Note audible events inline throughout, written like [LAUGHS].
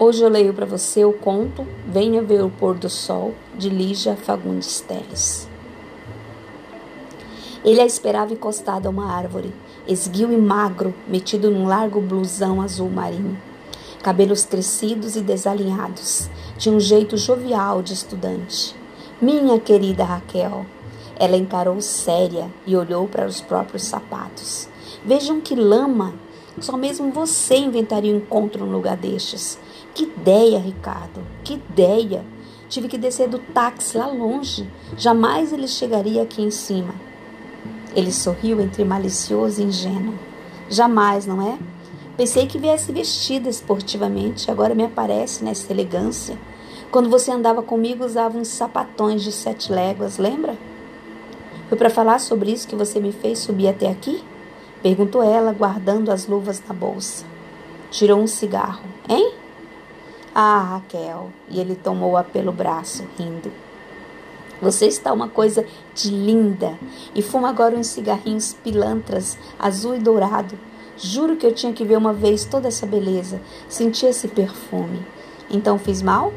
Hoje eu leio para você o conto Venha Ver o Pôr do Sol, de Lígia Fagundes Teles. Ele a esperava encostado a uma árvore, esguio e magro, metido num largo blusão azul marinho. Cabelos crescidos e desalinhados, de um jeito jovial de estudante. Minha querida Raquel. Ela encarou séria e olhou para os próprios sapatos. Vejam que lama! Só mesmo você inventaria um encontro num lugar destes. Que ideia, Ricardo! Que ideia! Tive que descer do táxi lá longe. Jamais ele chegaria aqui em cima. Ele sorriu entre malicioso e ingênuo. Jamais, não é? Pensei que viesse vestida esportivamente, agora me aparece nessa elegância. Quando você andava comigo, usava uns sapatões de sete léguas, lembra? Foi para falar sobre isso que você me fez subir até aqui? Perguntou ela, guardando as luvas na bolsa. Tirou um cigarro, hein? Ah, Raquel. E ele tomou-a pelo braço, rindo. Você está uma coisa de linda. E fuma agora uns cigarrinhos pilantras, azul e dourado. Juro que eu tinha que ver uma vez toda essa beleza, sentir esse perfume. Então fiz mal?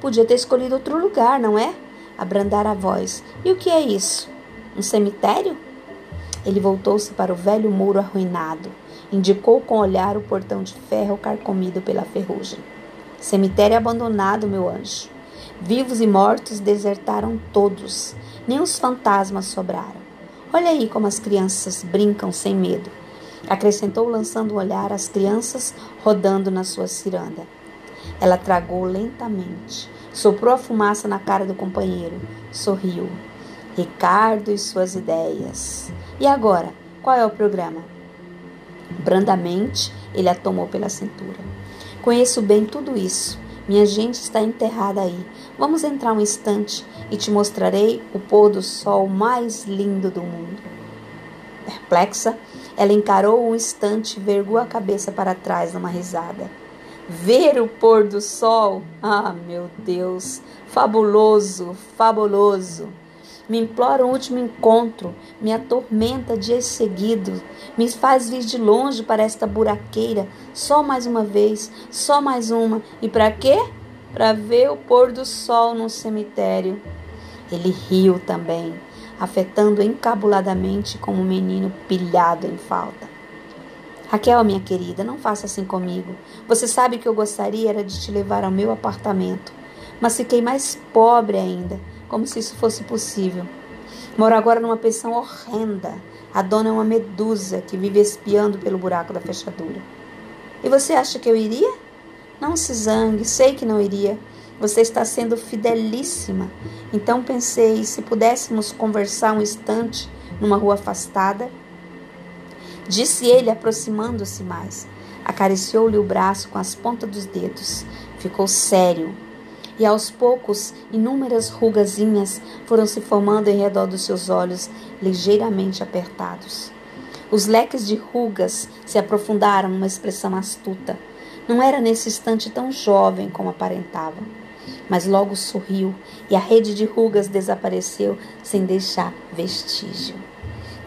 Podia ter escolhido outro lugar, não é? Abrandar a voz. E o que é isso? Um cemitério? Ele voltou-se para o velho muro arruinado. Indicou com o olhar o portão de ferro carcomido pela ferrugem. Cemitério abandonado, meu anjo. Vivos e mortos desertaram todos, nem os fantasmas sobraram. Olha aí como as crianças brincam sem medo. Acrescentou, lançando um olhar às crianças rodando na sua ciranda. Ela tragou lentamente, soprou a fumaça na cara do companheiro, sorriu. Ricardo e suas ideias. E agora, qual é o programa? Brandamente, ele a tomou pela cintura. Conheço bem tudo isso. Minha gente está enterrada aí. Vamos entrar um instante e te mostrarei o pôr do sol mais lindo do mundo. Perplexa, ela encarou um instante e vergou a cabeça para trás numa risada. Ver o pôr do sol? Ah, meu Deus! Fabuloso, fabuloso! Me implora um último encontro, me atormenta dias seguidos, me faz vir de longe para esta buraqueira, só mais uma vez, só mais uma. E para quê? Para ver o pôr do sol no cemitério. Ele riu também, afetando encabuladamente como um menino pilhado em falta. Raquel, minha querida, não faça assim comigo. Você sabe que eu gostaria era de te levar ao meu apartamento, mas fiquei mais pobre ainda como se isso fosse possível. Moro agora numa pensão horrenda. A dona é uma medusa que vive espiando pelo buraco da fechadura. E você acha que eu iria? Não se zangue, sei que não iria. Você está sendo fidelíssima. Então pensei, se pudéssemos conversar um instante numa rua afastada? Disse ele, aproximando-se mais. Acariciou-lhe o braço com as pontas dos dedos. Ficou sério, e aos poucos inúmeras rugazinhas foram se formando em redor dos seus olhos, ligeiramente apertados. Os leques de rugas se aprofundaram numa expressão astuta. Não era nesse instante tão jovem como aparentava. Mas logo sorriu e a rede de rugas desapareceu sem deixar vestígio.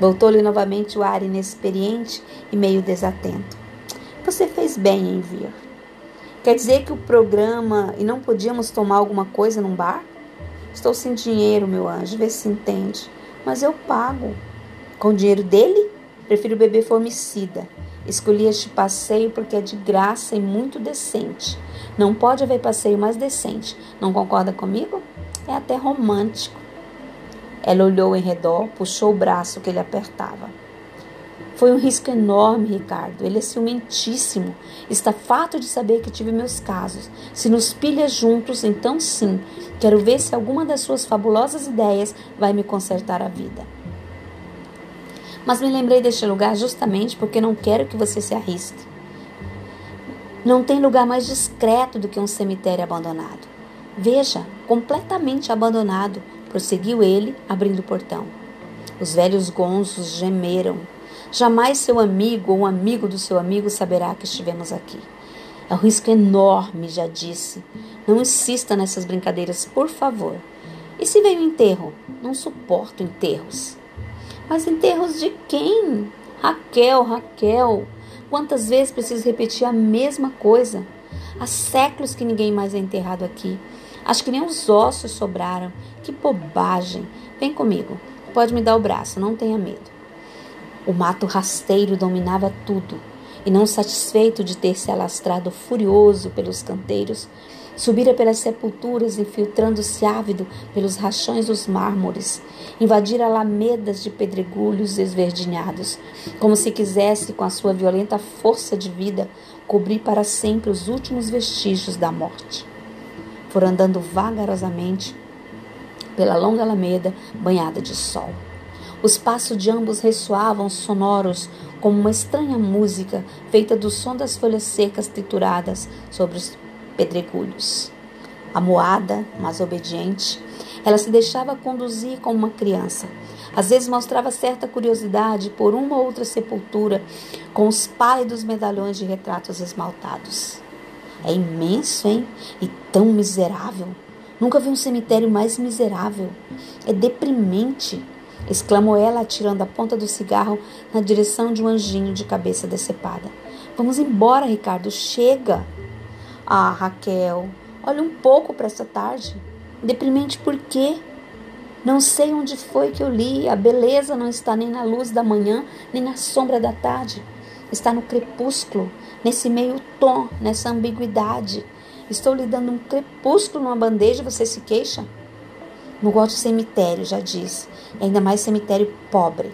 Voltou-lhe novamente o ar inexperiente e meio desatento. Você fez bem em vir. Quer dizer que o programa e não podíamos tomar alguma coisa num bar? Estou sem dinheiro, meu anjo, vê se entende. Mas eu pago. Com o dinheiro dele? Prefiro beber formicida. Escolhi este passeio porque é de graça e muito decente. Não pode haver passeio mais decente. Não concorda comigo? É até romântico. Ela olhou em redor, puxou o braço que ele apertava. Foi um risco enorme, Ricardo. Ele é ciumentíssimo. Está fato de saber que tive meus casos. Se nos pilha juntos, então sim. Quero ver se alguma das suas fabulosas ideias vai me consertar a vida. Mas me lembrei deste lugar justamente porque não quero que você se arrisque. Não tem lugar mais discreto do que um cemitério abandonado. Veja, completamente abandonado, prosseguiu ele, abrindo o portão. Os velhos gonzos gemeram Jamais seu amigo ou um amigo do seu amigo saberá que estivemos aqui. É um risco enorme, já disse. Não insista nessas brincadeiras, por favor. E se veio enterro? Não suporto enterros. Mas enterros de quem? Raquel, Raquel. Quantas vezes preciso repetir a mesma coisa? Há séculos que ninguém mais é enterrado aqui. Acho que nem os ossos sobraram. Que bobagem. Vem comigo. Pode me dar o braço, não tenha medo. O mato rasteiro dominava tudo, e não satisfeito de ter se alastrado furioso pelos canteiros, subira pelas sepulturas, infiltrando-se ávido pelos rachões dos mármores, invadira alamedas de pedregulhos esverdinhados, como se quisesse, com a sua violenta força de vida, cobrir para sempre os últimos vestígios da morte. For andando vagarosamente pela longa alameda banhada de sol. Os passos de ambos ressoavam sonoros como uma estranha música feita do som das folhas secas trituradas sobre os pedregulhos. Amoada, mas obediente, ela se deixava conduzir como uma criança. Às vezes mostrava certa curiosidade por uma ou outra sepultura com os pálidos medalhões de retratos esmaltados. É imenso, hein? E tão miserável. Nunca vi um cemitério mais miserável. É deprimente exclamou ela, atirando a ponta do cigarro na direção de um anjinho de cabeça decepada. Vamos embora, Ricardo, chega. Ah, Raquel, olha um pouco para essa tarde. Deprimente por quê? Não sei onde foi que eu li. A beleza não está nem na luz da manhã, nem na sombra da tarde. Está no crepúsculo, nesse meio tom, nessa ambiguidade. Estou lhe dando um crepúsculo numa bandeja, você se queixa? Não gosto de cemitério, já disse, e ainda mais cemitério pobre.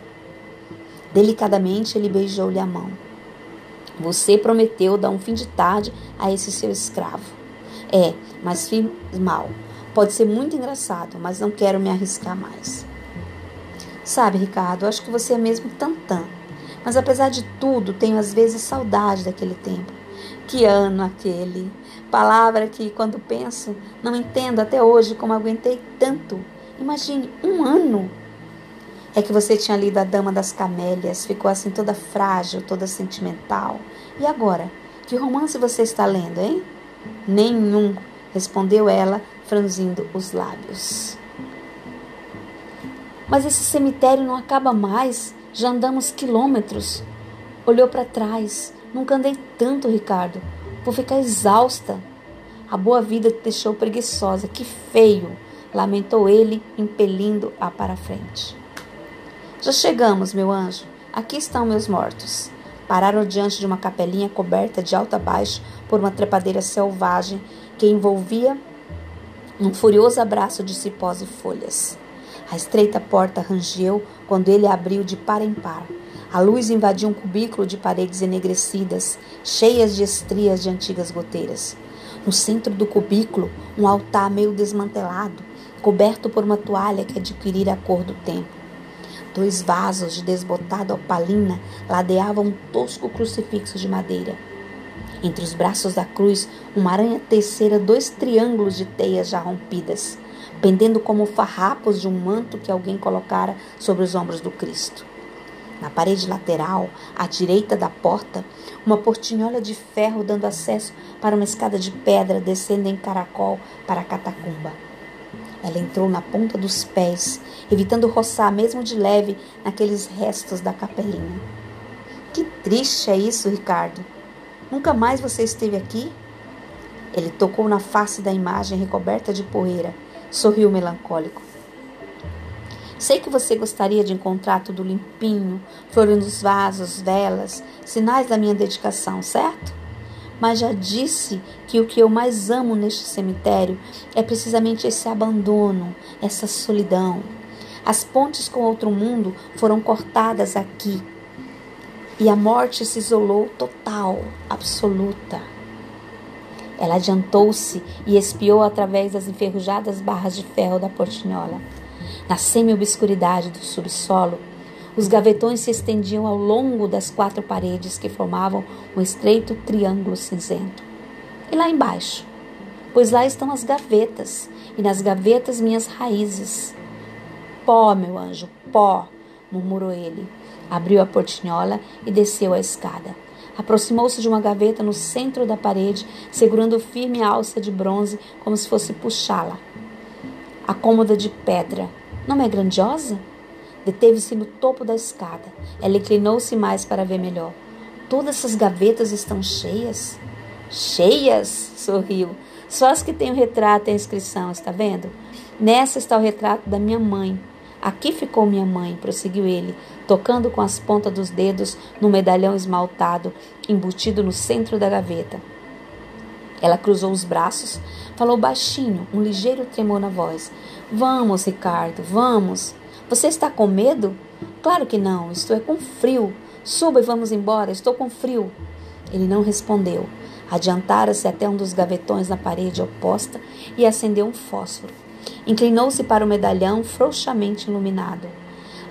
Delicadamente ele beijou-lhe a mão. Você prometeu dar um fim de tarde a esse seu escravo. É, mas fiz mal. Pode ser muito engraçado, mas não quero me arriscar mais. Sabe, Ricardo, acho que você é mesmo tantã. Mas apesar de tudo, tenho às vezes saudade daquele tempo. Que ano aquele! Palavra que, quando penso, não entendo até hoje como aguentei tanto. Imagine, um ano. É que você tinha lido A Dama das Camélias, ficou assim toda frágil, toda sentimental. E agora? Que romance você está lendo, hein? Nenhum, respondeu ela, franzindo os lábios. Mas esse cemitério não acaba mais. Já andamos quilômetros. Olhou para trás. Nunca andei tanto, Ricardo. Vou ficar exausta. A boa vida te deixou preguiçosa. Que feio! lamentou ele, impelindo-a para frente. Já chegamos, meu anjo. Aqui estão meus mortos. Pararam diante de uma capelinha coberta de alto a baixo por uma trepadeira selvagem que envolvia um furioso abraço de cipós e folhas. A estreita porta rangeu quando ele abriu de par em par. A luz invadiu um cubículo de paredes enegrecidas, cheias de estrias de antigas goteiras. No centro do cubículo, um altar meio desmantelado, coberto por uma toalha que adquirira a cor do tempo. Dois vasos de desbotada opalina ladeavam um tosco crucifixo de madeira. Entre os braços da cruz, uma aranha tecera dois triângulos de teias já rompidas, pendendo como farrapos de um manto que alguém colocara sobre os ombros do Cristo. Na parede lateral, à direita da porta, uma portinhola de ferro dando acesso para uma escada de pedra descendo em caracol para a catacumba. Ela entrou na ponta dos pés, evitando roçar, mesmo de leve, naqueles restos da capelinha. Que triste é isso, Ricardo. Nunca mais você esteve aqui? Ele tocou na face da imagem recoberta de poeira, sorriu melancólico. Sei que você gostaria de encontrar tudo limpinho, flores nos vasos, velas, sinais da minha dedicação, certo? Mas já disse que o que eu mais amo neste cemitério é precisamente esse abandono, essa solidão. As pontes com outro mundo foram cortadas aqui e a morte se isolou total, absoluta. Ela adiantou-se e espiou através das enferrujadas barras de ferro da portinhola. Na semi-obscuridade do subsolo, os gavetões se estendiam ao longo das quatro paredes que formavam um estreito triângulo cinzento. E lá embaixo? Pois lá estão as gavetas, e nas gavetas minhas raízes. Pó, meu anjo, pó, murmurou ele. Abriu a portinhola e desceu a escada. Aproximou-se de uma gaveta no centro da parede, segurando firme a alça de bronze como se fosse puxá-la. A cômoda de pedra, não é grandiosa? Deteve-se no topo da escada. Ela inclinou-se mais para ver melhor. Todas essas gavetas estão cheias? Cheias, [LAUGHS] sorriu. Só as que têm o retrato e a inscrição, está vendo? Nessa está o retrato da minha mãe. Aqui ficou minha mãe, prosseguiu ele, tocando com as pontas dos dedos no medalhão esmaltado, embutido no centro da gaveta. Ela cruzou os braços, falou baixinho, um ligeiro tremor na voz. Vamos, Ricardo, vamos. Você está com medo? Claro que não, estou é com frio. Suba e vamos embora, estou com frio. Ele não respondeu. Adiantara-se até um dos gavetões na parede oposta e acendeu um fósforo. Inclinou-se para o medalhão frouxamente iluminado.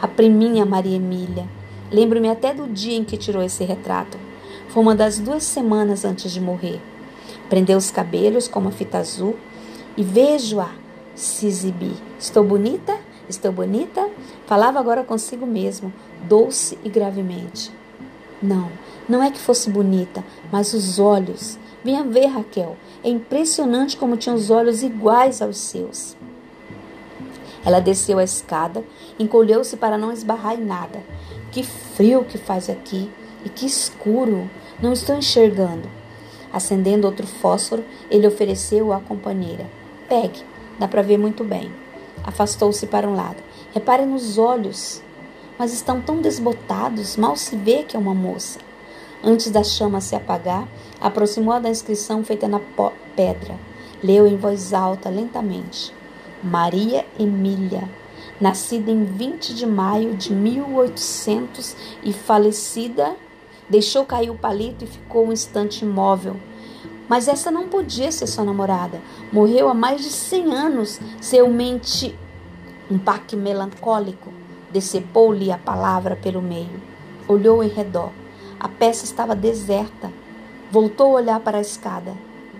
A priminha Maria Emília. Lembro-me até do dia em que tirou esse retrato. Foi uma das duas semanas antes de morrer. Prendeu os cabelos com uma fita azul e vejo-a se exibir. Estou bonita? Estou bonita? Falava agora consigo mesmo, doce e gravemente. Não, não é que fosse bonita, mas os olhos. Venha ver, Raquel. É impressionante como tinha os olhos iguais aos seus. Ela desceu a escada, encolheu-se para não esbarrar em nada. Que frio que faz aqui e que escuro. Não estou enxergando. Acendendo outro fósforo, ele ofereceu à companheira. Pegue, dá para ver muito bem. Afastou-se para um lado. Repare nos olhos, mas estão tão desbotados, mal se vê que é uma moça. Antes da chama se apagar, aproximou-a da inscrição feita na pedra. Leu em voz alta, lentamente. Maria Emília, nascida em 20 de maio de 1800 e falecida, deixou cair o palito e ficou um instante imóvel. Mas essa não podia ser sua namorada. Morreu há mais de 100 anos. Seu mente, um baque melancólico, decepou-lhe a palavra pelo meio. Olhou em redor. A peça estava deserta. Voltou a olhar para a escada.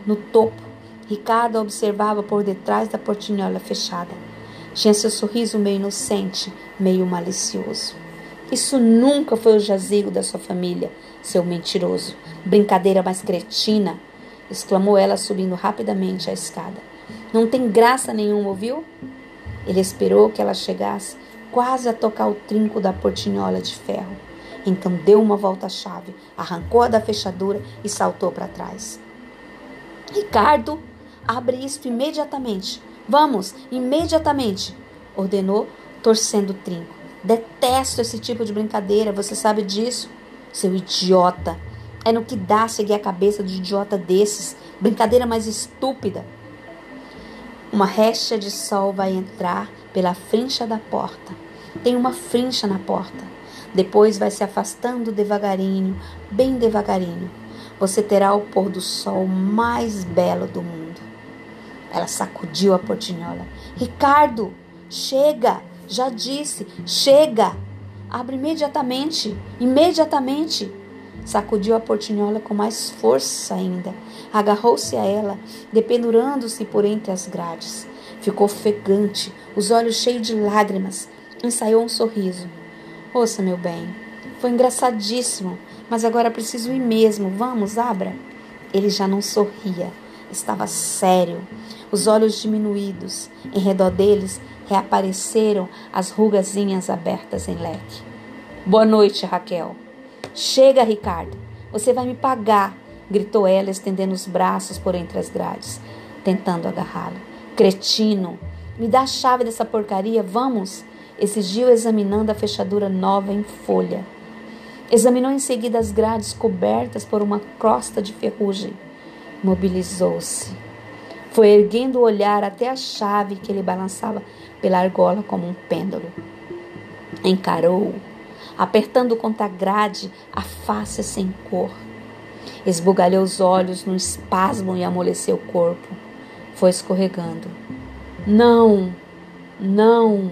No topo, Ricardo observava por detrás da portinhola fechada. Tinha seu sorriso meio inocente, meio malicioso. Isso nunca foi o jazigo da sua família, seu mentiroso. Brincadeira mais cretina, exclamou ela subindo rapidamente a escada. Não tem graça nenhuma, ouviu? Ele esperou que ela chegasse, quase a tocar o trinco da portinhola de ferro. Então deu uma volta-chave, arrancou-a da fechadura e saltou para trás. Ricardo, Abre isto imediatamente. Vamos, imediatamente, ordenou, torcendo o trinco. Detesto esse tipo de brincadeira, você sabe disso? Seu idiota. É no que dá seguir a cabeça de idiota desses. Brincadeira mais estúpida. Uma recha de sol vai entrar pela frincha da porta. Tem uma frincha na porta. Depois vai se afastando devagarinho, bem devagarinho. Você terá o pôr do sol mais belo do mundo. Ela sacudiu a portinhola. Ricardo, chega! Já disse, chega! Abre imediatamente, imediatamente! Sacudiu a portinhola com mais força ainda. Agarrou-se a ela, dependurando-se por entre as grades. Ficou ofegante, os olhos cheios de lágrimas. Ensaiou um sorriso. Ouça, meu bem, foi engraçadíssimo, mas agora preciso ir mesmo. Vamos, abra. Ele já não sorria, estava sério os olhos diminuídos. Em redor deles reapareceram as rugazinhas abertas em leque. Boa noite, Raquel. Chega, Ricardo. Você vai me pagar, gritou ela, estendendo os braços por entre as grades, tentando agarrá-lo. Cretino, me dá a chave dessa porcaria, vamos? Exigiu examinando a fechadura nova em folha. Examinou em seguida as grades cobertas por uma crosta de ferrugem. Mobilizou-se. Foi erguendo o olhar até a chave que ele balançava pela argola como um pêndulo. Encarou, apertando contra a grade a face sem cor. Esbugalhou os olhos num espasmo e amoleceu o corpo. Foi escorregando. Não, não.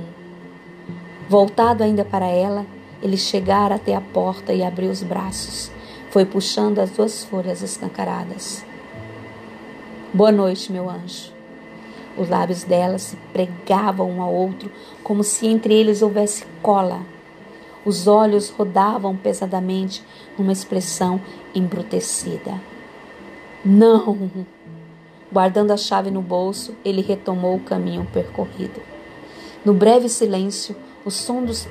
Voltado ainda para ela, ele chegara até a porta e abriu os braços. Foi puxando as duas folhas escancaradas. Boa noite, meu anjo. Os lábios dela se pregavam um ao outro como se entre eles houvesse cola. Os olhos rodavam pesadamente numa expressão embrutecida. Não! Guardando a chave no bolso, ele retomou o caminho percorrido. No breve silêncio, o som dos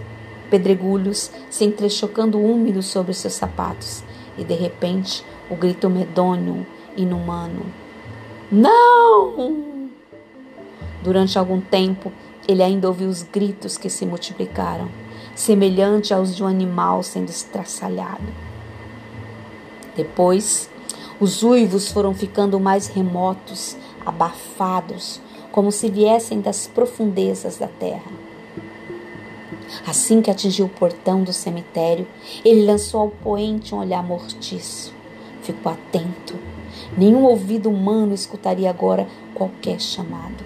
pedregulhos se entrechocando úmidos sobre seus sapatos, e de repente o grito medonho inumano. Não! Durante algum tempo, ele ainda ouviu os gritos que se multiplicaram, semelhante aos de um animal sendo estraçalhado. Depois, os uivos foram ficando mais remotos, abafados, como se viessem das profundezas da terra. Assim que atingiu o portão do cemitério, ele lançou ao poente um olhar mortiço. Ficou atento. Nenhum ouvido humano escutaria agora qualquer chamado.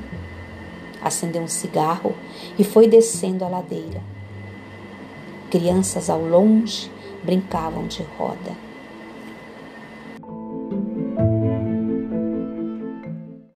Acendeu um cigarro e foi descendo a ladeira. Crianças ao longe brincavam de roda.